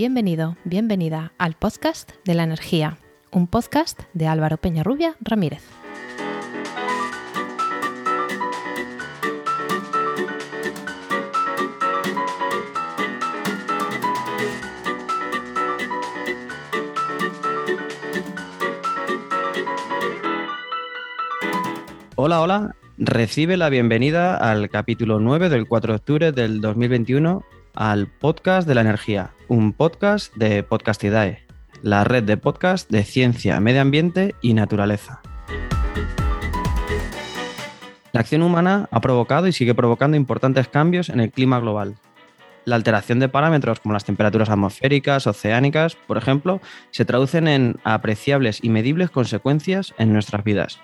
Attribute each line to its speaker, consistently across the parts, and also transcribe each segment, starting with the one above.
Speaker 1: Bienvenido, bienvenida al podcast de la energía, un podcast de Álvaro Peñarrubia Ramírez.
Speaker 2: Hola, hola. Recibe la bienvenida al capítulo 9 del 4 de octubre del 2021 al podcast de la energía, un podcast de Podcastidae, la red de podcast de ciencia, medio ambiente y naturaleza. La acción humana ha provocado y sigue provocando importantes cambios en el clima global. La alteración de parámetros como las temperaturas atmosféricas, oceánicas, por ejemplo, se traducen en apreciables y medibles consecuencias en nuestras vidas.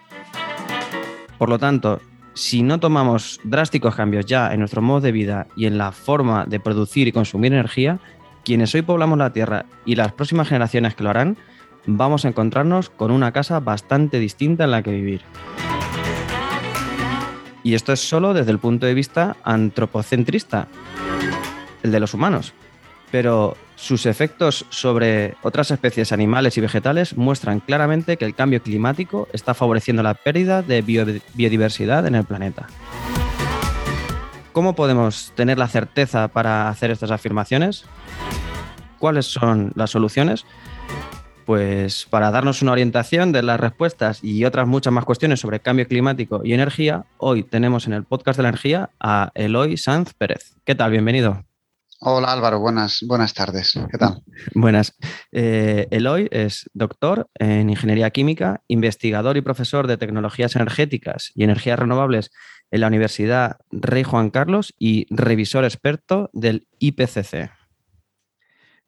Speaker 2: Por lo tanto, si no tomamos drásticos cambios ya en nuestro modo de vida y en la forma de producir y consumir energía, quienes hoy poblamos la Tierra y las próximas generaciones que lo harán, vamos a encontrarnos con una casa bastante distinta en la que vivir. Y esto es solo desde el punto de vista antropocentrista, el de los humanos. Pero sus efectos sobre otras especies animales y vegetales muestran claramente que el cambio climático está favoreciendo la pérdida de biodiversidad en el planeta. ¿Cómo podemos tener la certeza para hacer estas afirmaciones? ¿Cuáles son las soluciones? Pues para darnos una orientación de las respuestas y otras muchas más cuestiones sobre cambio climático y energía, hoy tenemos en el podcast de la energía a Eloy Sanz Pérez. ¿Qué tal? Bienvenido.
Speaker 3: Hola Álvaro, buenas, buenas tardes. ¿Qué tal?
Speaker 2: Buenas. Eh, Eloy es doctor en Ingeniería Química, investigador y profesor de tecnologías energéticas y energías renovables en la Universidad Rey Juan Carlos y revisor experto del IPCC.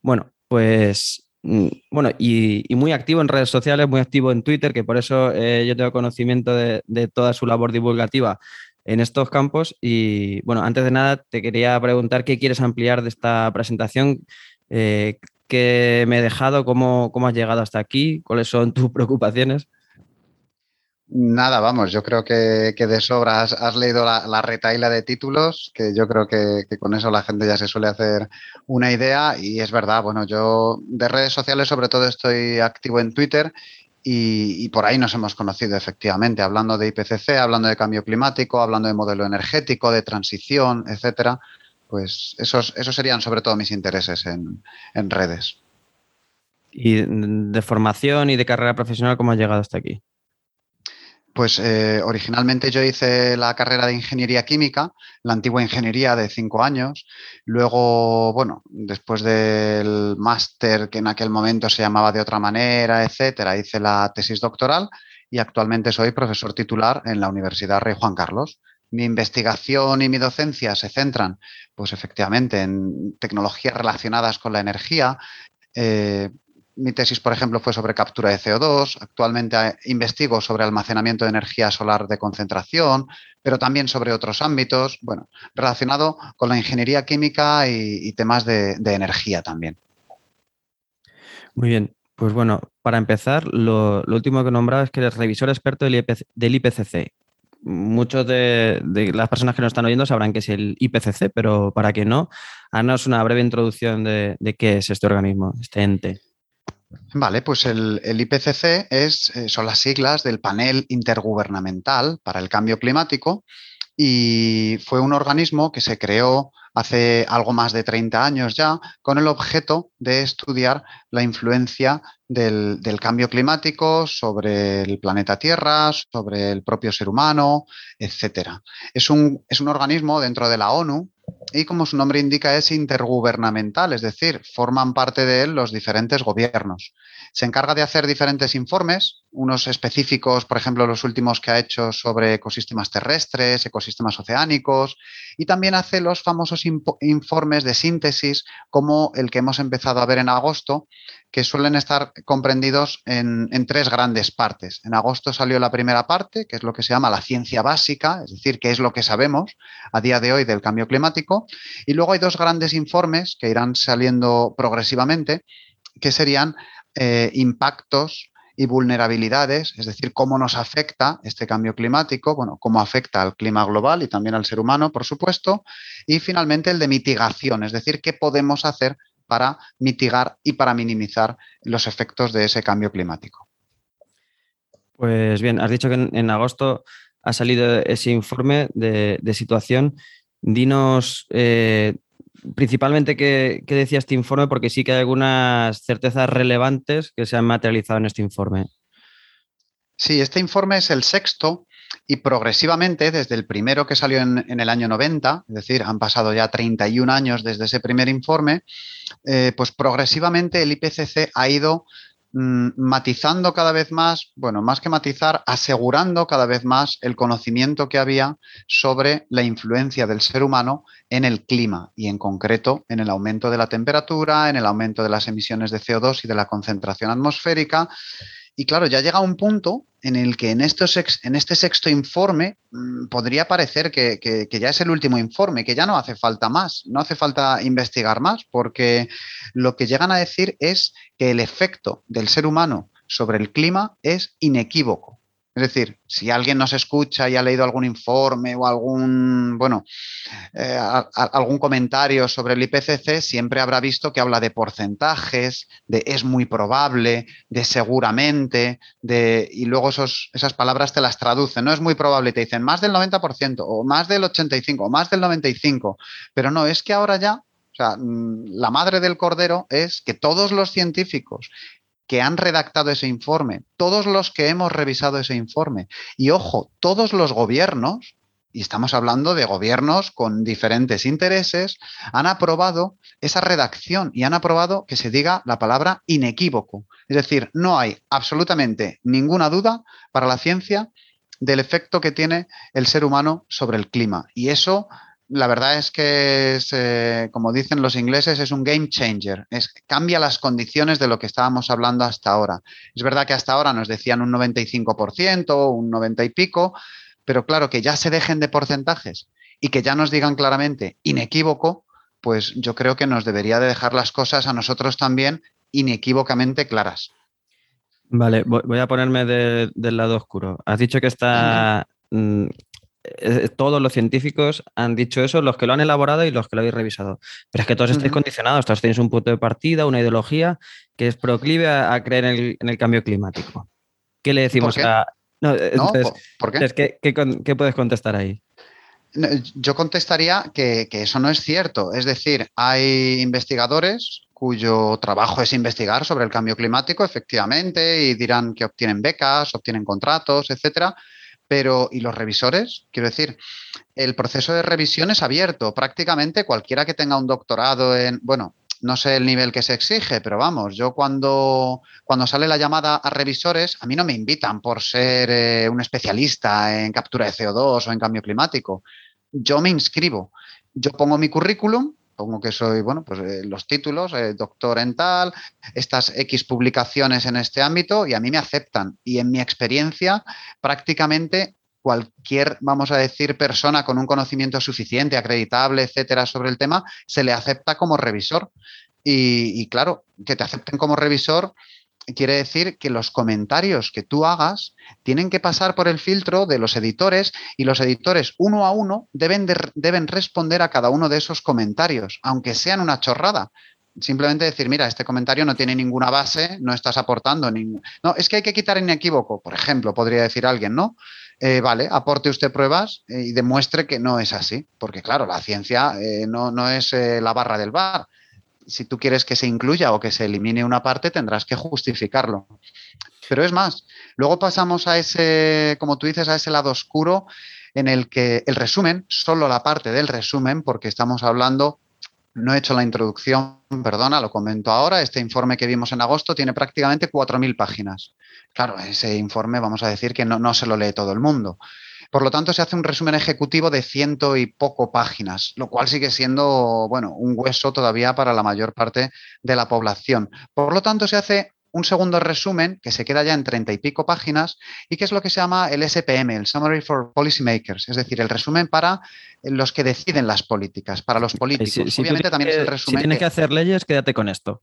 Speaker 2: Bueno, pues mm, bueno, y, muy activo en redes sociales, muy activo en Twitter, que por eso eh, yo tengo conocimiento de, toda su labor divulgativa en estos campos. Y bueno, antes de nada, te quería preguntar qué quieres ampliar de esta presentación, eh, qué me he dejado, cómo, cómo has llegado hasta aquí, cuáles son tus preocupaciones.
Speaker 3: Nada, vamos, yo creo que, de sobra has, leído la, la, retaila de títulos, que yo creo que, que, con eso la gente ya se suele hacer una idea y es verdad, bueno, yo de redes sociales sobre todo estoy activo en Twitter y, por ahí nos hemos conocido efectivamente, hablando de IPCC, hablando de cambio climático, hablando de modelo energético, de transición, etcétera. Pues esos, esos serían sobre todo mis intereses en, redes.
Speaker 2: ¿Y de formación y de carrera profesional cómo has llegado hasta aquí?
Speaker 3: Pues eh, originalmente yo hice la carrera de ingeniería química, la antigua ingeniería de cinco años. Luego, bueno, después del máster que en aquel momento se llamaba de otra manera, etcétera, hice la tesis doctoral y actualmente soy profesor titular en la Universidad Rey Juan Carlos. Mi investigación y mi docencia se centran, pues efectivamente, en tecnologías relacionadas con la energía, eh, mi tesis, por ejemplo, fue sobre captura de CO2. Actualmente eh, investigo sobre almacenamiento de energía solar de concentración, pero también sobre otros ámbitos, bueno, relacionado con la ingeniería química y, temas de, energía también.
Speaker 2: Muy bien. Pues bueno, para empezar, lo, último que nombraba es que eres revisor experto del, IPCC. Muchos de, las personas que nos están oyendo sabrán que es el IPCC, pero para que no, haznos una breve introducción de qué es este organismo, este ente.
Speaker 3: Vale, pues el, IPCC es, eh, son las siglas del Panel Intergubernamental para el Cambio Climático y fue un organismo que se creó hace algo más de 30 años ya con el objeto de estudiar la influencia del, cambio climático sobre el planeta Tierra, sobre el propio ser humano, etc. Es un, es un organismo dentro de la ONU y como su nombre indica es intergubernamental, es decir, forman parte de él los diferentes gobiernos. Se encarga de hacer diferentes informes, unos específicos, por ejemplo, los últimos que ha hecho sobre ecosistemas terrestres, ecosistemas oceánicos, y también hace los famosos informes de síntesis como el que hemos empezado a ver en agosto, que suelen estar comprendidos en, tres grandes partes. En agosto salió la primera parte, que es lo que se llama la ciencia básica, es decir, qué es lo que sabemos a día de hoy del cambio climático. Y luego hay dos grandes informes que irán saliendo progresivamente, que serían eh, impactos y vulnerabilidades, es decir, cómo nos afecta este cambio climático, bueno, cómo afecta al clima global y también al ser humano, por supuesto, y finalmente el de mitigación, es decir, qué podemos hacer para mitigar y para minimizar los efectos de ese cambio climático.
Speaker 2: Pues bien, has dicho que en, agosto ha salido ese informe de, situación. Dinos eh, principalmente qué, qué, decía este informe, porque sí que hay algunas certezas relevantes que se han materializado en este informe.
Speaker 3: Sí, este informe es el sexto y progresivamente, desde el primero que salió en, el año 90, es decir, han pasado ya 31 años desde ese primer informe, eh, pues progresivamente el IPCC ha ido matizando cada vez más, bueno, más que matizar, asegurando cada vez más el conocimiento que había sobre la influencia del ser humano en el clima y en concreto en el aumento de la temperatura, en el aumento de las emisiones de CO2 y de la concentración atmosférica y claro, ya llega un punto en el que en, estos en este sexto informe mm, podría parecer que, ya es el último informe, que ya no hace falta más, no hace falta investigar más, porque lo que llegan a decir es que el efecto del ser humano sobre el clima es inequívoco. Es decir, si alguien nos escucha y ha leído algún informe o algún, bueno, eh, algún comentario sobre el IPCC, siempre habrá visto que habla de porcentajes, de es muy probable, de seguramente, de, y luego esas palabras te las traducen. No es muy probable, te dicen más del 90% o más del 85% o más del 95%. Pero no, es que ahora ya o sea, mm, la madre del cordero es que todos los científicos que han redactado ese informe, todos los que hemos revisado ese informe, y ojo, todos los gobiernos, y estamos hablando de gobiernos con diferentes intereses, han aprobado esa redacción y han aprobado que se diga la palabra inequívoco. Es decir, no hay absolutamente ninguna duda para la ciencia del efecto que tiene el ser humano sobre el clima. Y eso la verdad es que, es, eh, como dicen los ingleses, es un game changer. Es, cambia las condiciones de lo que estábamos hablando hasta ahora. Es verdad que hasta ahora nos decían un 95%, un 90 y pico, pero claro, que ya se dejen de porcentajes y que ya nos digan claramente inequívoco, pues yo creo que nos debería de dejar las cosas a nosotros también inequívocamente claras.
Speaker 2: Vale, voy a ponerme del lado oscuro. Has dicho que está eh, todos los científicos han dicho eso, los que lo han elaborado y los que lo habéis revisado. Pero es que todos estáis condicionados, todos tenéis un punto de partida, una ideología que es proclive a, creer en el, cambio climático. ¿Qué le decimos a.? No, ¿por qué? ¿qué, puedes contestar ahí?
Speaker 3: Yo contestaría que, que eso no es cierto. Es decir, hay investigadores cuyo trabajo es investigar sobre el cambio climático, efectivamente, y dirán que obtienen becas, obtienen contratos, etcétera pero, ¿y los revisores? Quiero decir, el proceso de revisión es abierto. Prácticamente cualquiera que tenga un doctorado en, bueno, no sé el nivel que se exige, pero vamos, yo cuando, cuando sale la llamada a revisores, a mí no me invitan por ser eh, un especialista en captura de CO2 o en cambio climático. Yo me inscribo, yo pongo mi currículum pongo que soy, bueno, pues eh, los títulos, eh, doctor en tal, estas X publicaciones en este ámbito y a mí me aceptan. Y en mi experiencia, prácticamente cualquier, vamos a decir, persona con un conocimiento suficiente, acreditable, etcétera, sobre el tema, se le acepta como revisor. y claro, que te acepten como revisor quiere decir que los comentarios que tú hagas tienen que pasar por el filtro de los editores y los editores uno a uno deben, deben responder a cada uno de esos comentarios, aunque sean una chorrada. Simplemente decir, mira, este comentario no tiene ninguna base, no estás aportando ningún... No, es que hay que quitar inequívoco, por ejemplo, podría decir alguien, ¿no? Eh, vale, aporte usted pruebas eh, y demuestre que no es así, porque claro, la ciencia eh, no, no, es la barra del bar si tú quieres que se incluya o que se elimine una parte, tendrás que justificarlo. Pero es más, luego pasamos a ese, como tú dices, a ese lado oscuro en el que el resumen, solo la parte del resumen, porque estamos hablando, no he hecho la introducción, perdona, lo comento ahora, este informe que vimos en agosto tiene prácticamente 4.000 páginas. Claro, ese informe vamos a decir que no, no se lo lee todo el mundo. Por lo tanto, se hace un resumen ejecutivo de ciento y poco páginas, lo cual sigue siendo, bueno, un hueso todavía para la mayor parte de la población. Por lo tanto, se hace un segundo resumen que se queda ya en treinta y pico páginas y que es lo que se llama el SPM, el Summary for Policymakers, es decir, el resumen para los que deciden las políticas, para los políticos.
Speaker 2: Obviamente también es el resumen. Si tienes que hacer leyes, quédate con esto.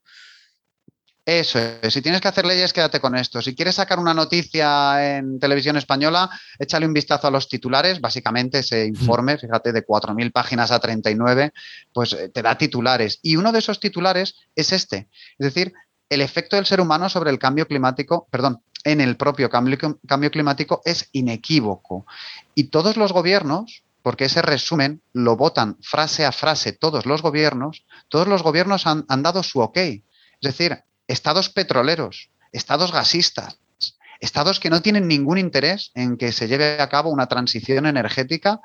Speaker 3: Eso es. Si tienes que hacer leyes, quédate con esto. Si quieres sacar una noticia en televisión española, échale un vistazo a los titulares. Básicamente ese informe, fíjate, de 4.000 páginas a 39, pues eh, te da titulares. Y uno de esos titulares es este. Es decir, el efecto del ser humano sobre el cambio climático, perdón, en el propio cambio, cambio climático es inequívoco. Y todos los gobiernos, porque ese resumen lo votan frase a frase todos los gobiernos, todos los gobiernos han, han dado su ok. Es decir, estados petroleros, estados gasistas, estados que no tienen ningún interés en que se lleve a cabo una transición energética,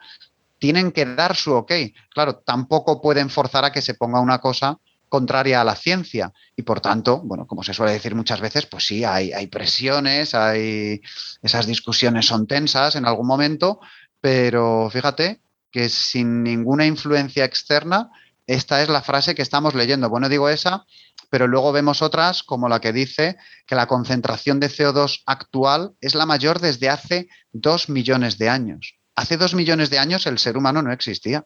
Speaker 3: tienen que dar su ok. Claro, tampoco pueden forzar a que se ponga una cosa contraria a la ciencia y por tanto, bueno, como se suele decir muchas veces, pues sí, hay, presiones, hay esas discusiones son tensas en algún momento, pero fíjate que sin ninguna influencia externa, esta es la frase que estamos leyendo. Bueno, digo esa pero luego vemos otras como la que dice que la concentración de CO2 actual es la mayor desde hace dos millones de años. Hace dos millones de años el ser humano no existía.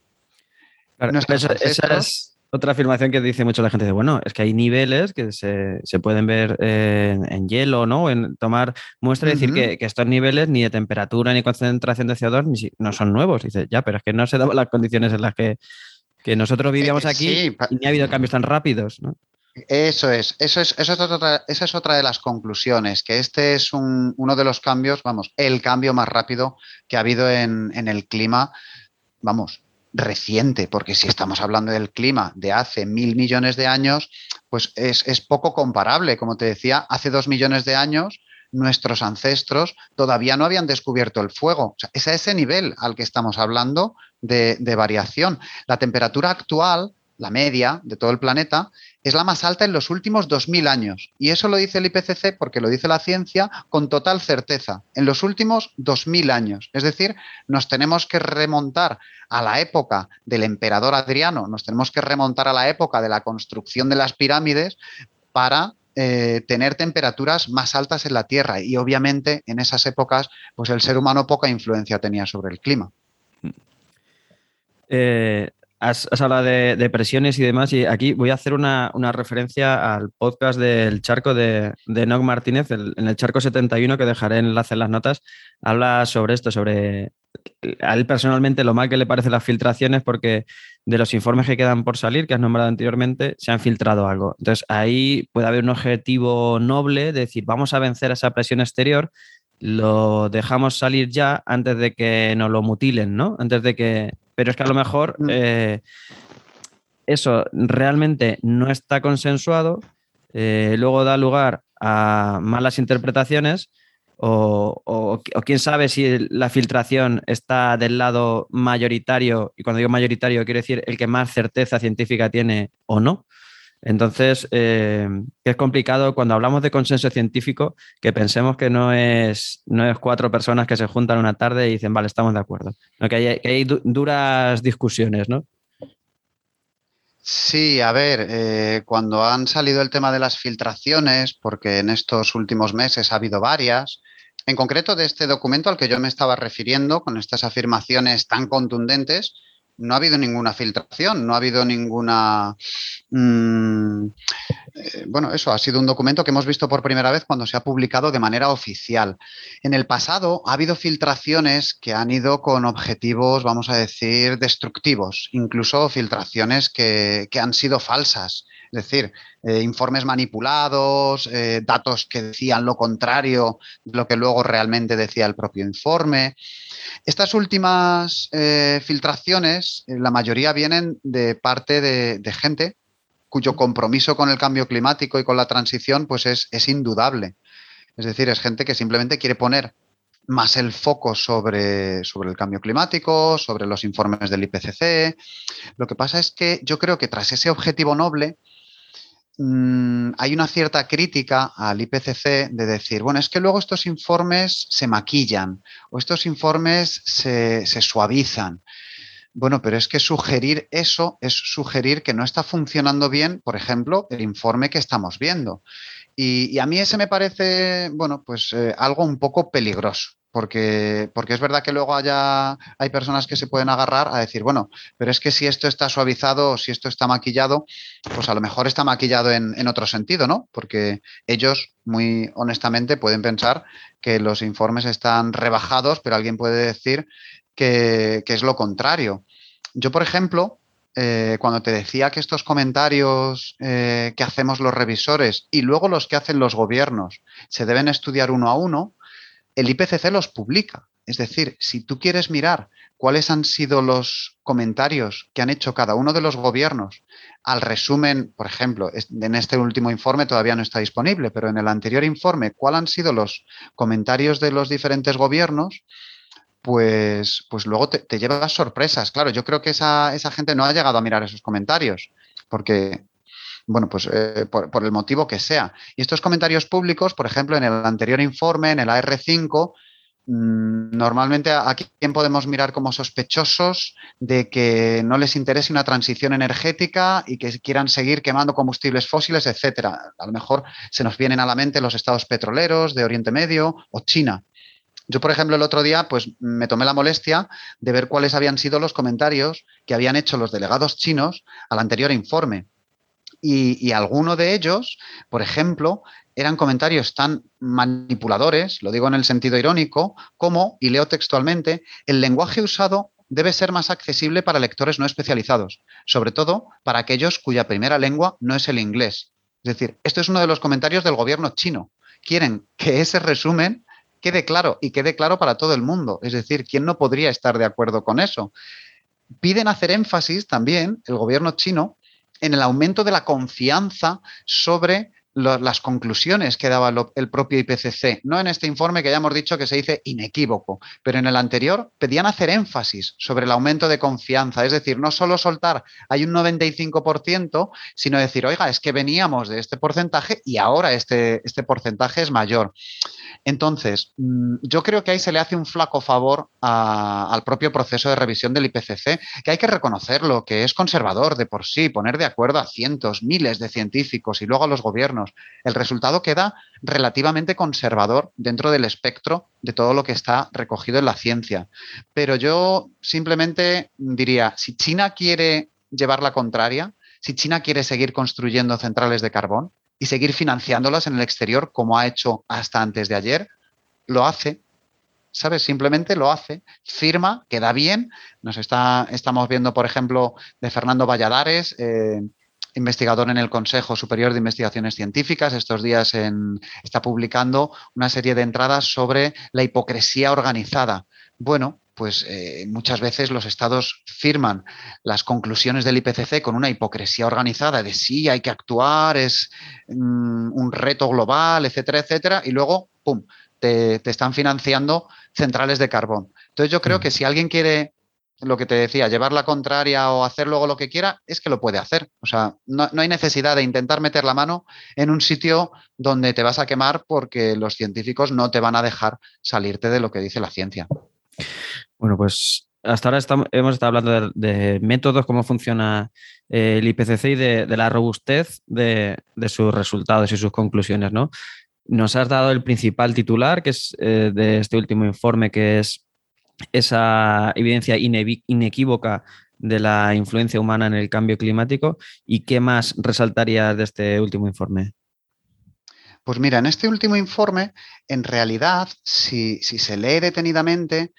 Speaker 2: esa es otra afirmación que dice mucho la gente de, bueno, es que hay niveles que se, pueden ver eh, en hielo, ¿no? En tomar muestra y decir que, estos niveles ni de temperatura ni concentración de CO2 no son nuevos. Dice, ya, pero es que no se daban las condiciones en las que, nosotros vivíamos eh, aquí y ni ha habido cambios tan rápidos, ¿no?
Speaker 3: Eso es, eso es, eso es otra, esa es otra de las conclusiones, que este es uno de los cambios, vamos, el cambio más rápido que ha habido en, el clima, vamos, reciente, porque si estamos hablando del clima de hace mil millones de años, pues es, poco comparable. Como te decía, hace dos millones de años nuestros ancestros todavía no habían descubierto el fuego. es a ese nivel al que estamos hablando de, de variación. La temperatura actual la media de todo el planeta, es la más alta en los últimos 2.000 años. Y eso lo dice el IPCC porque lo dice la ciencia con total certeza, en los últimos 2.000 años. Es decir, nos tenemos que remontar a la época del emperador Adriano, nos tenemos que remontar a la época de la construcción de las pirámides para eh, tener temperaturas más altas en la Tierra. Y obviamente en esas épocas, pues el ser humano poca influencia tenía sobre el clima.
Speaker 2: Eh, Has, hablado de, presiones y demás, y aquí voy a hacer una, referencia al podcast del charco de, de Noc Martínez, en el charco 71, que dejaré enlace en las notas. Habla sobre esto, sobre a él personalmente lo mal que le parecen las filtraciones, porque de los informes que quedan por salir, que has nombrado anteriormente, se han filtrado algo. Entonces ahí puede haber un objetivo noble de decir, vamos a vencer esa presión exterior, lo dejamos salir ya antes de que nos lo mutilen, ¿no? Antes de que pero es que a lo mejor mm. eh, eso realmente no está consensuado, eh, luego da lugar a malas interpretaciones o, quién sabe si la filtración está del lado mayoritario, y cuando digo mayoritario quiero decir el que más certeza científica tiene o no. Entonces, eh, es complicado cuando hablamos de consenso científico que pensemos que no es, no es cuatro personas que se juntan una tarde y dicen, vale, estamos de acuerdo. que, hay, duras discusiones, ¿no?
Speaker 3: Sí, a ver, eh, cuando han salido el tema de las filtraciones, porque en estos últimos meses ha habido varias, en concreto de este documento al que yo me estaba refiriendo, con estas afirmaciones tan contundentes, no ha habido ninguna filtración, no ha habido ninguna... Mm, eh, bueno, eso ha sido un documento que hemos visto por primera vez cuando se ha publicado de manera oficial. En el pasado ha habido filtraciones que han ido con objetivos, vamos a decir, destructivos, incluso filtraciones que, han sido falsas. Es decir, eh, informes manipulados, eh, datos que decían lo contrario de lo que luego realmente decía el propio informe. Estas últimas eh, filtraciones, la mayoría vienen de parte de, gente cuyo compromiso con el cambio climático y con la transición pues es, es indudable. Es decir, es gente que simplemente quiere poner más el foco sobre, sobre, el cambio climático, sobre los informes del IPCC. Lo que pasa es que yo creo que tras ese objetivo noble, Mm, hay una cierta crítica al IPCC de decir, bueno, es que luego estos informes se maquillan o estos informes se, suavizan. Bueno, pero es que sugerir eso es sugerir que no está funcionando bien, por ejemplo, el informe que estamos viendo. Y, a mí ese me parece, bueno, pues eh, algo un poco peligroso. Porque, porque es verdad que luego haya, hay personas que se pueden agarrar a decir, bueno, pero es que si esto está suavizado o si esto está maquillado, pues a lo mejor está maquillado en, otro sentido, ¿no? Porque ellos, muy honestamente, pueden pensar que los informes están rebajados, pero alguien puede decir que, es lo contrario. Yo, por ejemplo, eh, cuando te decía que estos comentarios eh, que hacemos los revisores y luego los que hacen los gobiernos se deben estudiar uno a uno, el IPCC los publica. Es decir, si tú quieres mirar cuáles han sido los comentarios que han hecho cada uno de los gobiernos al resumen, por ejemplo, en este último informe todavía no está disponible, pero en el anterior informe, cuáles han sido los comentarios de los diferentes gobiernos, pues, pues luego te, llevas sorpresas. Claro, yo creo que esa, esa gente no ha llegado a mirar esos comentarios, porque bueno, pues eh, por, el motivo que sea. Y estos comentarios públicos, por ejemplo, en el anterior informe, en el AR5, mm, normalmente a quién podemos mirar como sospechosos de que no les interese una transición energética y que quieran seguir quemando combustibles fósiles, etcétera. A lo mejor se nos vienen a la mente los estados petroleros de Oriente Medio o China. Yo, por ejemplo, el otro día, pues me tomé la molestia de ver cuáles habían sido los comentarios que habían hecho los delegados chinos al anterior informe. Y, alguno de ellos, por ejemplo, eran comentarios tan manipuladores, lo digo en el sentido irónico, como, y leo textualmente, el lenguaje usado debe ser más accesible para lectores no especializados, sobre todo para aquellos cuya primera lengua no es el inglés. Es decir, esto es uno de los comentarios del gobierno chino. Quieren que ese resumen quede claro y quede claro para todo el mundo. Es decir, ¿quién no podría estar de acuerdo con eso? Piden hacer énfasis también el gobierno chino en el aumento de la confianza sobre las conclusiones que daba el propio IPCC. No en este informe que ya hemos dicho que se dice inequívoco, pero en el anterior pedían hacer énfasis sobre el aumento de confianza. Es decir, no solo soltar hay un 95%, sino decir, oiga, es que veníamos de este porcentaje y ahora este, este porcentaje es mayor. Entonces, mm, yo creo que ahí se le hace un flaco favor al propio proceso de revisión del IPCC, que hay que reconocerlo, que es conservador de por sí, poner de acuerdo a cientos, miles de científicos y luego a los gobiernos. El resultado queda relativamente conservador dentro del espectro de todo lo que está recogido en la ciencia. Pero yo simplemente diría, si China quiere llevar la contraria, si China quiere seguir construyendo centrales de carbón, y seguir financiándolas en el exterior como ha hecho hasta antes de ayer. Lo hace, ¿sabes? Simplemente lo hace, firma, queda bien. Nos está, estamos viendo, por ejemplo, de Fernando Valladares, eh, investigador en el Consejo Superior de Investigaciones Científicas. Estos días está publicando una serie de entradas sobre la hipocresía organizada. Bueno, pues eh, muchas veces los estados firman las conclusiones del IPCC con una hipocresía organizada de sí, hay que actuar, es mm, un reto global, etcétera, etcétera, y luego, ¡pum!, te, están financiando centrales de carbón. Entonces yo creo mm. que si alguien quiere, lo que te decía, llevar la contraria o hacer luego lo que quiera, es que lo puede hacer. O sea, no, no hay necesidad de intentar meter la mano en un sitio donde te vas a quemar porque los científicos no te van a dejar salirte de lo que dice la ciencia.
Speaker 2: Bueno, pues hasta ahora hemos estado hablando de, métodos, cómo funciona eh, el IPCC y de, la robustez de, sus resultados y sus conclusiones, ¿no? Nos has dado el principal titular, que es eh, de este último informe, que es esa evidencia inequívoca de la influencia humana en el cambio climático. ¿Y qué más resaltaría de este último informe?
Speaker 3: Pues mira, en este último informe, en realidad, si, se lee detenidamente,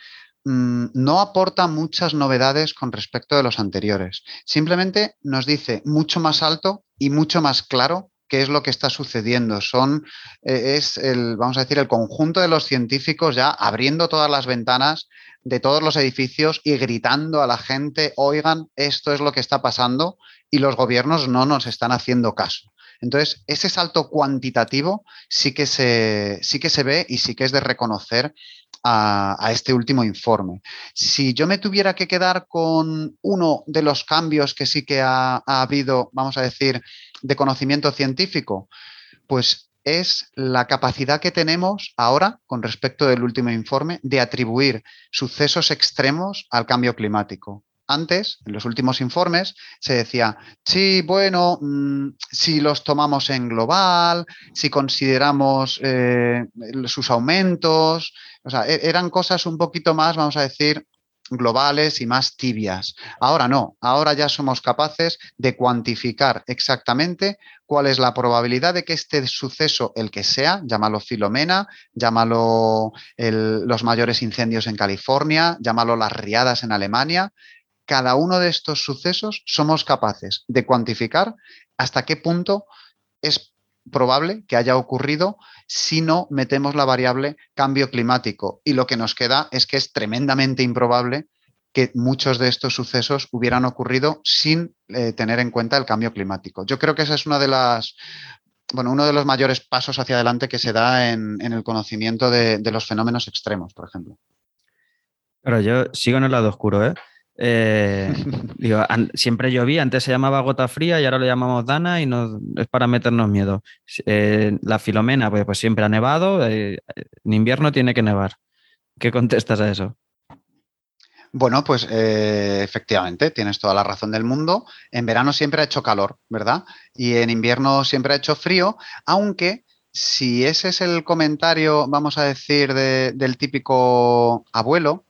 Speaker 3: mm, no aporta muchas novedades con respecto de los anteriores. Simplemente nos dice mucho más alto y mucho más claro qué es lo que está sucediendo. Son, eh, es el, vamos a decir, el conjunto de los científicos ya abriendo todas las ventanas de todos los edificios y gritando a la gente, oigan, esto es lo que está pasando y los gobiernos no nos están haciendo caso. Entonces, ese salto cuantitativo sí que se, sí que se ve y sí que es de reconocer a, este último informe. Si yo me tuviera que quedar con uno de los cambios que sí que ha, ha habido, vamos a decir, de conocimiento científico, pues es la capacidad que tenemos ahora, con respecto del último informe, de atribuir sucesos extremos al cambio climático. Antes, en los últimos informes, se decía, sí, bueno, mm, si los tomamos en global, si consideramos eh, sus aumentos, o sea, e-, eran cosas un poquito más, vamos a decir, globales y más tibias. Ahora no, ahora ya somos capaces de cuantificar exactamente cuál es la probabilidad de que este suceso, el que sea, llámalo Filomena, llámalo los mayores incendios en California, llámalo las riadas en Alemania, cada uno de estos sucesos somos capaces de cuantificar hasta qué punto es probable que haya ocurrido si no metemos la variable cambio climático. Y lo que nos queda es que es tremendamente improbable que muchos de estos sucesos hubieran ocurrido sin eh, tener en cuenta el cambio climático. Yo creo que esa es una de las, uno de los mayores pasos hacia adelante que se da en, el conocimiento de, de, los fenómenos extremos, por ejemplo.
Speaker 2: Pero yo sigo en el lado oscuro, ¿eh? Eh, digo, siempre llovía, antes se llamaba gota fría y ahora lo llamamos Dana y no, es para meternos miedo. Eh, la Filomena, pues, pues, siempre ha nevado, eh, en invierno tiene que nevar. ¿Qué contestas a eso?
Speaker 3: Bueno, pues efectivamente, tienes toda la razón del mundo. En verano siempre ha hecho calor, ¿verdad? Y en invierno siempre ha hecho frío, aunque si ese es el comentario, vamos a decir, del típico abuelo,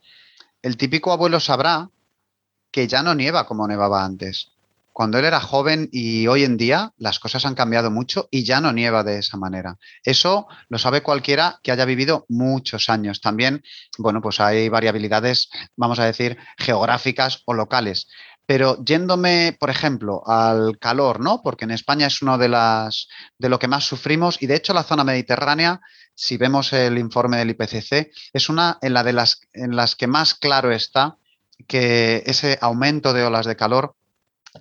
Speaker 3: el típico abuelo sabrá que ya no nieva como nevaba antes. Cuando él era joven y hoy en día las cosas han cambiado mucho y ya no nieva de esa manera. Eso lo sabe cualquiera que haya vivido muchos años. También, bueno, pues hay variabilidades, vamos a decir, geográficas o locales. Pero yéndome, por ejemplo, al calor, ¿no? Porque en España es uno de las de lo que más sufrimos y de hecho la zona mediterránea, si vemos el informe del IPCC, es una en la de las en las que más claro está que ese aumento de olas de calor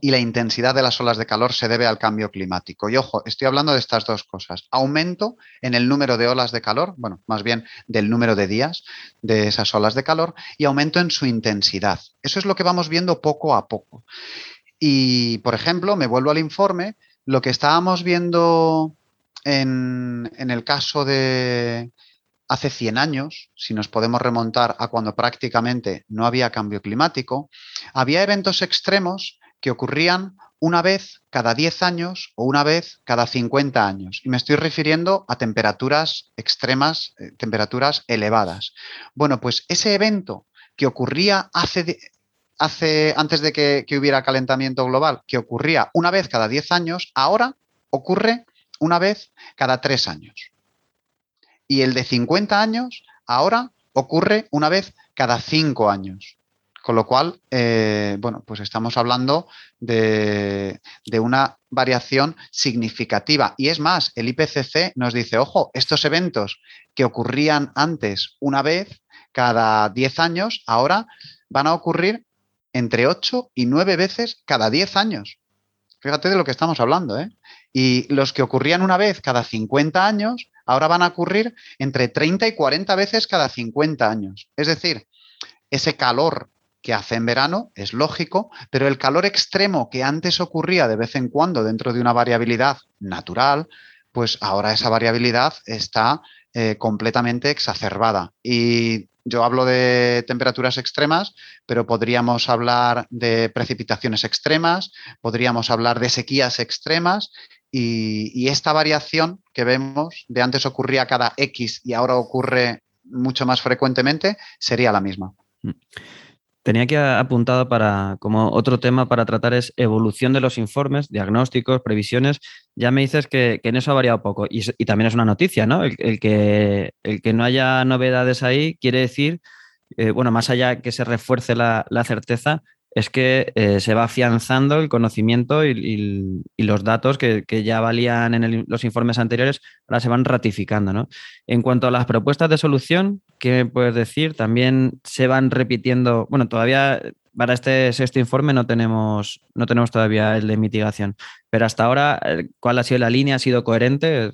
Speaker 3: y la intensidad de las olas de calor se debe al cambio climático. Y ojo, estoy hablando de estas dos cosas. Aumento en el número de olas de calor, bueno, más bien del número de días de esas olas de calor, y aumento en su intensidad. Eso es lo que vamos viendo poco a poco. Y, por ejemplo, me vuelvo al informe, lo que estábamos viendo en, en el caso de, hace 100 años, si nos podemos remontar a cuando prácticamente no había cambio climático, había eventos extremos que ocurrían una vez cada 10 años o una vez cada 50 años. Y me estoy refiriendo a temperaturas extremas, eh, temperaturas elevadas. Bueno, pues ese evento que ocurría hace, hace antes de que, que hubiera calentamiento global, que ocurría una vez cada 10 años, ahora ocurre una vez cada 3 años y el de 50 años ahora ocurre una vez cada 5 años. Con lo cual, eh, bueno, pues estamos hablando de, de, una variación significativa. Y es más, el IPCC nos dice, ojo, estos eventos que ocurrían antes una vez cada 10 años, ahora van a ocurrir entre 8 y 9 veces cada 10 años. Fíjate de lo que estamos hablando, ¿eh? Y los que ocurrían una vez cada 50 años, ahora van a ocurrir entre 30 y 40 veces cada 50 años. Es decir, ese calor que hace en verano es lógico, pero el calor extremo que antes ocurría de vez en cuando dentro de una variabilidad natural, pues ahora esa variabilidad está eh, completamente exacerbada. Y yo hablo de temperaturas extremas, pero podríamos hablar de precipitaciones extremas, podríamos hablar de sequías extremas y, esta variación que vemos de antes ocurría cada X y ahora ocurre mucho más frecuentemente sería la misma. Mm.
Speaker 2: Tenía aquí apuntado para como otro tema para tratar es evolución de los informes, diagnósticos, previsiones. Ya me dices que, en eso ha variado poco y, también es una noticia, ¿no? El, que, el que no haya novedades ahí quiere decir, eh, bueno, más allá que se refuerce la certeza, es que eh, se va afianzando el conocimiento y, los datos que, ya valían en los informes anteriores, ahora se van ratificando. ¿no? En cuanto a las propuestas de solución, ¿qué puedes decir? También se van repitiendo, bueno, todavía para este sexto informe no tenemos, no tenemos todavía el de mitigación, pero hasta ahora, eh, ¿cuál ha sido la línea? ¿Ha sido coherente?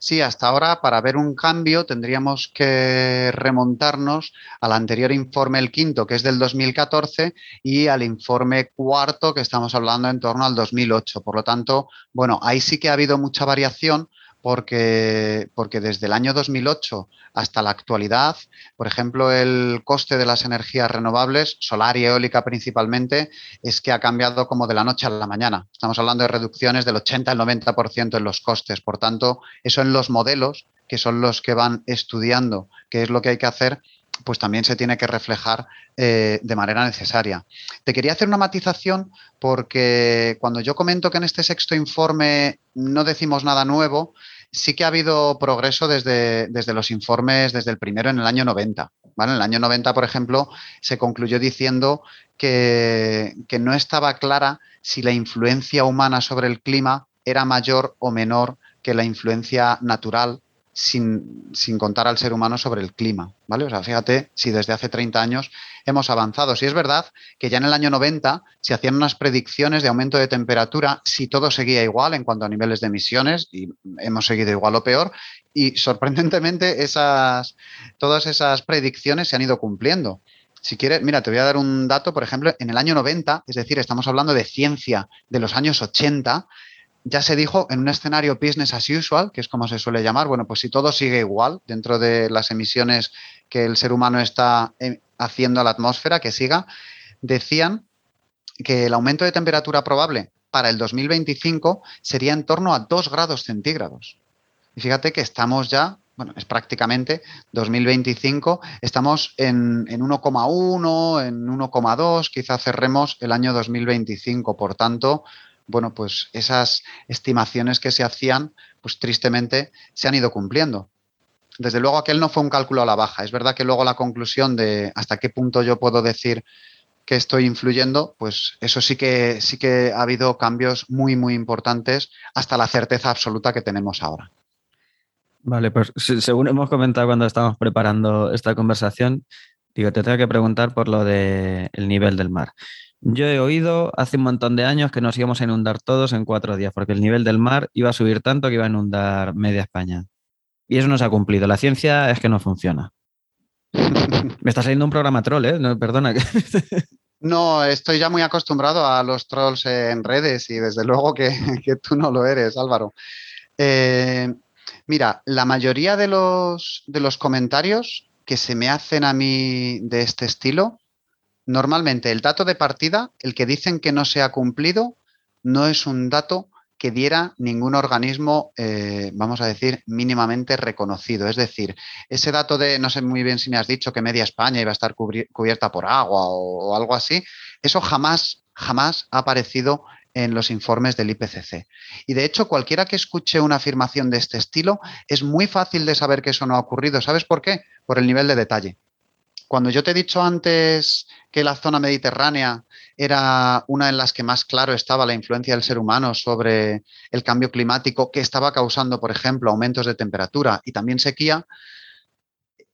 Speaker 3: Sí, hasta ahora para ver un cambio tendríamos que remontarnos al anterior informe, el quinto, que es del 2014, y al informe cuarto, que estamos hablando en torno al 2008. Por lo tanto, bueno, ahí sí que ha habido mucha variación porque, porque desde el año 2008 hasta la actualidad, por ejemplo, el coste de las energías renovables, solar y eólica principalmente, es que ha cambiado como de la noche a la mañana. Estamos hablando de reducciones del 80 al 90% en los costes. Por tanto, eso en los modelos, que son los que van estudiando qué es lo que hay que hacer, pues también se tiene que reflejar eh, de manera necesaria. Te quería hacer una matización porque cuando yo comento que en este sexto informe no decimos nada nuevo, sí que ha habido progreso desde, desde los informes, desde el primero en el año 90. ¿vale? En el año 90, por ejemplo, se concluyó diciendo que, que no estaba clara si la influencia humana sobre el clima era mayor o menor que la influencia natural sin, contar al ser humano sobre el clima, ¿vale? O sea, fíjate si desde hace 30 años hemos avanzado. Si es verdad que ya en el año 90 se hacían unas predicciones de aumento de temperatura si todo seguía igual en cuanto a niveles de emisiones y hemos seguido igual o peor y sorprendentemente esas, todas esas predicciones se han ido cumpliendo. Si quieres, mira, te voy a dar un dato, por ejemplo, en el año 90, es decir, estamos hablando de ciencia de los años 80, ya se dijo en un escenario business as usual, que es como se suele llamar, bueno, pues si todo sigue igual dentro de las emisiones que el ser humano está eh, haciendo a la atmósfera, que siga, decían que el aumento de temperatura probable para el 2025 sería en torno a 2 grados centígrados. Y fíjate que estamos ya, bueno, es prácticamente 2025, estamos en, en 1,1, en 1,2, quizá cerremos el año 2025. Por tanto, bueno, pues esas estimaciones que se hacían, pues tristemente se han ido cumpliendo. Desde luego aquel no fue un cálculo a la baja. Es verdad que luego la conclusión de hasta qué punto yo puedo decir que estoy influyendo, pues eso sí que sí que ha habido cambios muy muy importantes hasta la certeza absoluta que tenemos ahora.
Speaker 2: Vale, pues según hemos comentado cuando estábamos preparando esta conversación, digo, te tengo que preguntar por lo del nivel del mar. Yo he oído hace un montón de años que nos íbamos a inundar todos en cuatro días, porque el nivel del mar iba a subir tanto que iba a inundar media España. Y eso no se ha cumplido. La ciencia es que no funciona. Me está saliendo un programa troll, ¿eh? No, perdona.
Speaker 3: No, estoy ya muy acostumbrado a los trolls en redes y desde luego que, tú no lo eres, Álvaro. Eh, mira, la mayoría de los, de los comentarios que se me hacen a mí de este estilo Normalmente el dato de partida, el que dicen que no se ha cumplido, no es un dato que diera ningún organismo, eh, vamos a decir, mínimamente reconocido. Es decir, ese dato de, no sé muy bien si me has dicho que media España iba a estar cubierta por agua o, o algo así, eso jamás, jamás ha aparecido en los informes del IPCC. Y de hecho, cualquiera que escuche una afirmación de este estilo, es muy fácil de saber que eso no ha ocurrido. ¿Sabes por qué? Por el nivel de detalle. Cuando yo te he dicho antes que la zona mediterránea era una en las que más claro estaba la influencia del ser humano sobre el cambio climático que estaba causando, por ejemplo, aumentos de temperatura y también sequía,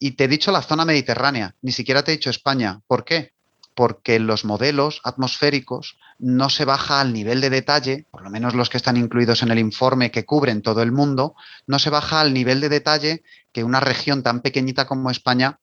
Speaker 3: y te he dicho la zona mediterránea, ni siquiera te he dicho España. ¿Por qué? Porque los modelos atmosféricos no se baja al nivel de detalle, por lo menos los que están incluidos en el informe que cubren todo el mundo, no se baja al nivel de detalle que una región tan pequeñita como España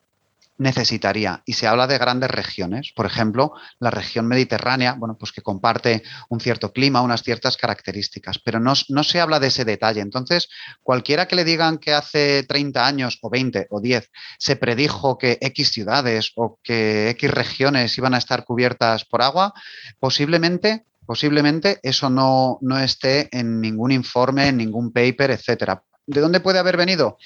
Speaker 3: necesitaría. Y se habla de grandes regiones, por ejemplo, la región mediterránea, bueno, pues que comparte un cierto clima, unas ciertas características, pero no, no, se habla de ese detalle. Entonces, cualquiera que le digan que hace 30 años o 20 o 10 se predijo que X ciudades o que X regiones iban a estar cubiertas por agua, posiblemente posiblemente eso no, no esté en ningún informe, en ningún paper, etcétera. ¿De dónde puede haber venido?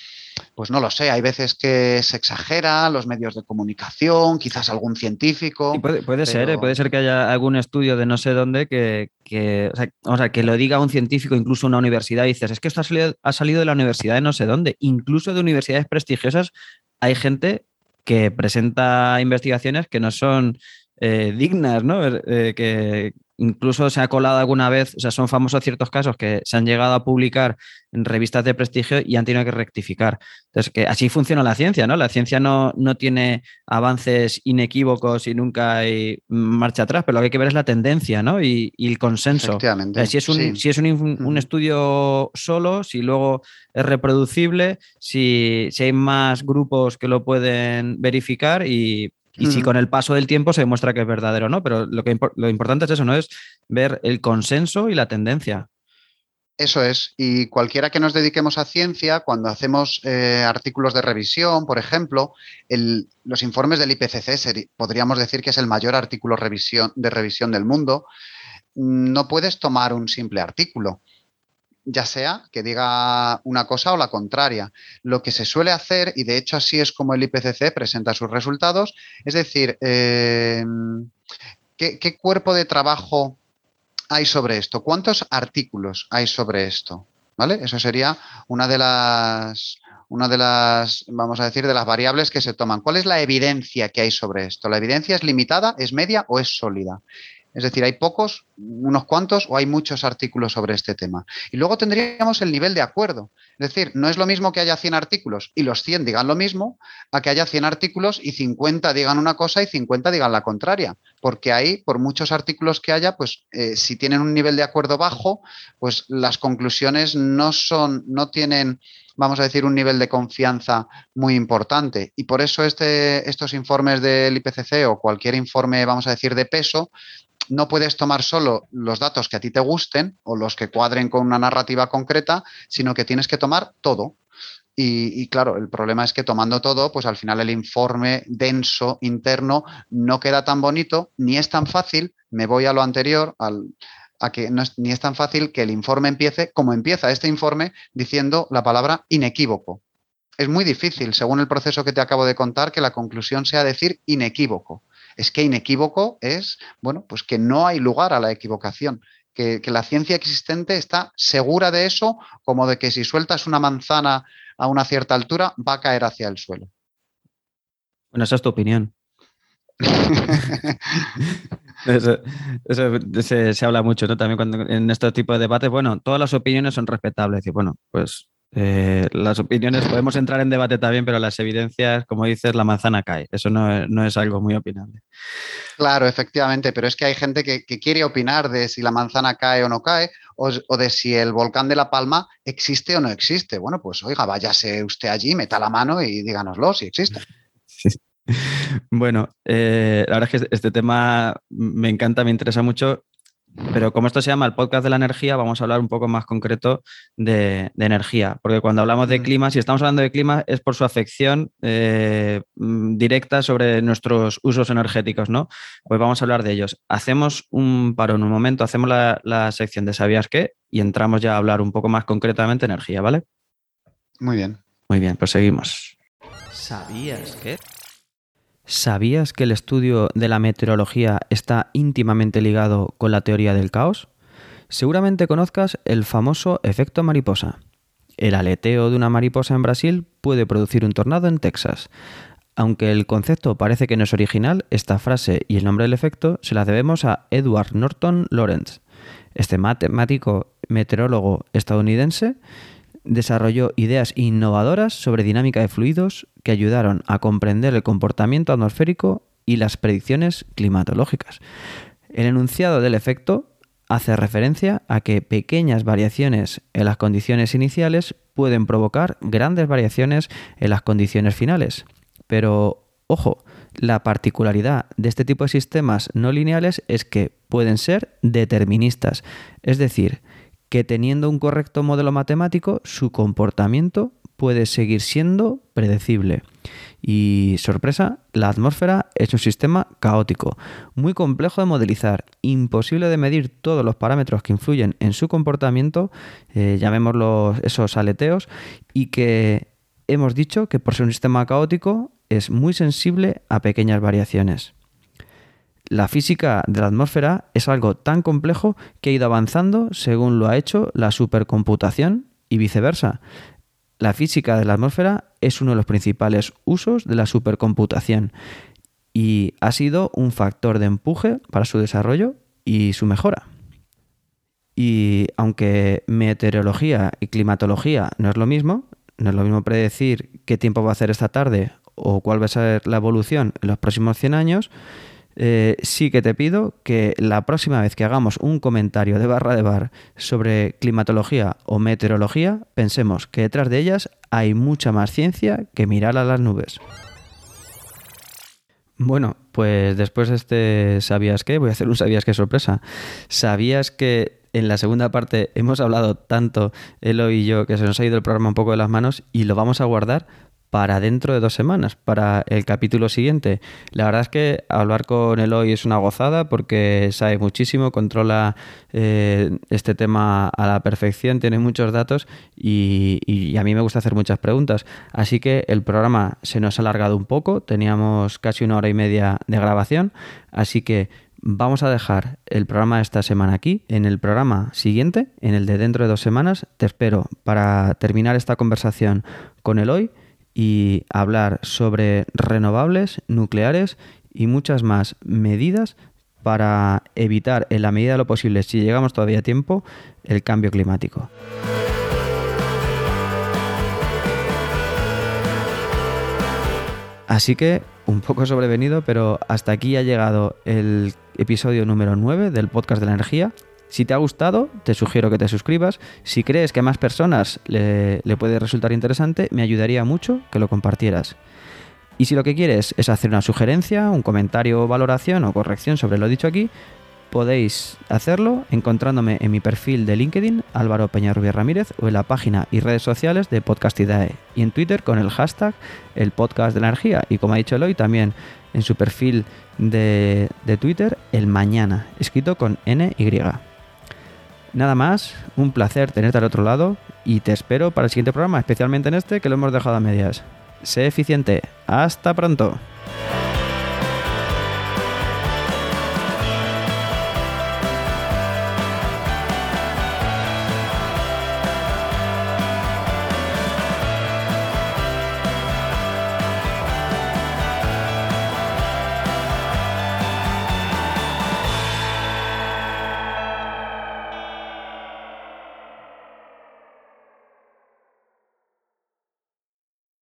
Speaker 3: Pues no lo sé, hay veces que se exagera, los medios de comunicación, quizás algún científico.
Speaker 2: puede, ser, ¿eh? puede ser que haya algún estudio de no sé dónde que, o sea, que lo diga un científico, incluso una universidad, y dices, es que esto ha salido, ha salido de la universidad de no sé dónde. Incluso de universidades prestigiosas hay gente que presenta investigaciones que no son eh, dignas, ¿no? Eh, que, incluso se ha colado alguna vez, o sea, son famosos ciertos casos que se han llegado a publicar en revistas de prestigio y han tenido que rectificar. Entonces, que así funciona la ciencia, ¿no? La ciencia no, no tiene avances inequívocos y nunca hay marcha atrás, pero lo que hay que ver es la tendencia, ¿no? Y, el consenso. Si es, un, si es un, estudio solo, si luego es reproducible, si, si hay más grupos que lo pueden verificar y y si con el paso del tiempo se demuestra que es verdadero o no, pero lo, que, lo importante es eso, ¿no? Es ver el consenso y la tendencia.
Speaker 3: Eso es. Y cualquiera que nos dediquemos a ciencia, cuando hacemos eh, artículos de revisión, por ejemplo, los informes del IPCC podríamos decir que es el mayor artículo de revisión del mundo. No puedes tomar un simple artículo, ya sea que diga una cosa o la contraria. Lo que se suele hacer, y de hecho así es como el IPCC presenta sus resultados, es decir, eh, ¿qué cuerpo de trabajo hay sobre esto? ¿Cuántos artículos hay sobre esto? ¿Vale? Eso sería una de las una de las, vamos a decir, de las variables que se toman. ¿Cuál es la evidencia que hay sobre esto? ¿La evidencia es limitada, es media o es sólida? Es decir, hay pocos, unos cuantos o hay muchos artículos sobre este tema. Y luego tendríamos el nivel de acuerdo. Es decir, no es lo mismo que haya 100 artículos y los 100 digan lo mismo, a que haya 100 artículos y 50 digan una cosa y 50 digan la contraria. Porque ahí, por muchos artículos que haya, pues eh, si tienen un nivel de acuerdo bajo, pues las conclusiones no son, no tienen vamos a decir, un nivel de confianza muy importante. Y por eso este, estos informes del IPCC o cualquier informe, vamos a decir, de peso, no puedes tomar solo los datos que a ti te gusten o los que cuadren con una narrativa concreta, sino que tienes que tomar todo. Y, claro, el problema es que tomando todo, pues al final el informe denso interno no queda tan bonito, ni es tan fácil, me voy a lo anterior, a que no es, ni es tan fácil que el informe empiece como empieza este informe diciendo la palabra inequívoco. Es muy difícil, según el proceso que te acabo de contar, que la conclusión sea decir inequívoco es que inequívoco es, bueno, pues que no hay lugar a la equivocación. Que, la ciencia existente está segura de eso, como de que si sueltas una manzana a una cierta altura va a caer hacia el suelo.
Speaker 2: Bueno, esa es tu opinión. eso, se, habla mucho, ¿no? También cuando en este tipo de debates, bueno, todas las opiniones son respetables. Y bueno, pues eh, las opiniones podemos entrar en debate también, pero las evidencias, como dices, la manzana cae. Eso no, es algo muy opinable.
Speaker 3: Claro, efectivamente, pero es que hay gente que, quiere opinar de si la manzana cae o no cae, o, de si el volcán de La Palma existe o no existe. Bueno, pues oiga, váyase usted allí, meta la mano y díganoslo si existe.
Speaker 2: Bueno, eh, la verdad es que este tema me encanta, me interesa mucho pero como esto se llama el podcast de la energía, vamos a hablar un poco más concreto de, energía, porque cuando hablamos de clima, si estamos hablando de clima, es por su afección eh, mm, directa sobre nuestros usos energéticos, ¿no? Pues vamos a hablar de ellos. Hacemos un paro en un momento, hacemos la, la sección de ¿sabías qué? y entramos ya a hablar un poco más concretamente de energía, ¿vale?
Speaker 3: Muy bien.
Speaker 2: Muy bien, pues seguimos.
Speaker 4: ¿Sabías qué?
Speaker 2: ¿Sabías que el estudio de la meteorología está íntimamente ligado con la teoría del caos? Seguramente conozcas el famoso efecto mariposa. El aleteo de una mariposa en Brasil puede producir un tornado en Texas. Aunque el concepto parece que no es original, esta frase y el nombre del efecto se la debemos a Edward Norton Lawrence. Este matemático meteorólogo estadounidense desarrolló ideas innovadoras sobre dinámica de fluidos que ayudaron a comprender el comportamiento atmosférico y las predicciones climatológicas. El enunciado del efecto hace referencia a que pequeñas variaciones en las condiciones iniciales pueden provocar grandes variaciones en las condiciones finales. Pero, ojo, la particularidad de este tipo de sistemas no lineales es que pueden ser deterministas, es decir, que teniendo un correcto modelo matemático, su comportamiento puede seguir siendo predecible. Y sorpresa, la atmósfera es un sistema caótico, muy complejo de modelizar, imposible de medir todos los parámetros que influyen en su comportamiento, eh, llamémoslos esos aleteos, y que hemos dicho que por ser un sistema caótico es muy sensible a pequeñas variaciones. La física de la atmósfera es algo tan complejo que ha ido avanzando según lo ha hecho la supercomputación y viceversa. La física de la atmósfera es uno de los principales usos de la supercomputación y ha sido un factor de empuje para su desarrollo y su mejora. Y aunque meteorología y climatología no es lo mismo, no es lo mismo predecir qué tiempo va a hacer esta tarde o cuál va a ser la evolución en los próximos 100 años, eh, sí que te pido que la próxima vez que hagamos un comentario de barra de bar sobre climatología o meteorología, pensemos que detrás de ellas hay mucha más ciencia que mirar a las nubes. Bueno, pues después de este ¿sabías qué? Voy a hacer un ¿sabías qué sorpresa? ¿Sabías que en la segunda parte hemos hablado tanto Eloy y yo que se nos ha ido el programa un poco de las manos y lo vamos a guardar para dentro de dos semanas, para el capítulo siguiente. La verdad es que hablar con Eloy es una gozada porque sabe muchísimo, controla eh, este tema a la perfección, tiene muchos datos y, a mí me gusta hacer muchas preguntas. Así que el programa se nos ha alargado un poco, teníamos casi una hora y media de grabación, así que vamos a dejar el programa de esta semana aquí. En el programa siguiente, en el de dentro de dos semanas, te espero para terminar esta conversación con Eloy y hablar sobre renovables, nucleares y muchas más medidas para evitar en la medida de lo posible, si llegamos todavía a tiempo, el cambio climático. Así que un poco sobrevenido, pero hasta aquí ha llegado el episodio número 9 del podcast de la energía. Si te ha gustado, te sugiero que te suscribas. Si crees que a más personas le, puede resultar interesante, me ayudaría mucho que lo compartieras. Y si lo que quieres es hacer una sugerencia, un comentario, valoración o corrección sobre lo dicho aquí, podéis hacerlo encontrándome en mi perfil de LinkedIn, Álvaro Peñarrubia Ramírez, o en la página y redes sociales de Podcastidae, y en Twitter con el hashtag el podcast de la energía, y como ha dicho Eloy, también en su perfil de, de Twitter, el mañana, escrito con NY. Nada más, un placer tenerte al otro lado y te espero para el siguiente programa, especialmente en este que lo hemos dejado a medias. Sé eficiente. Hasta pronto.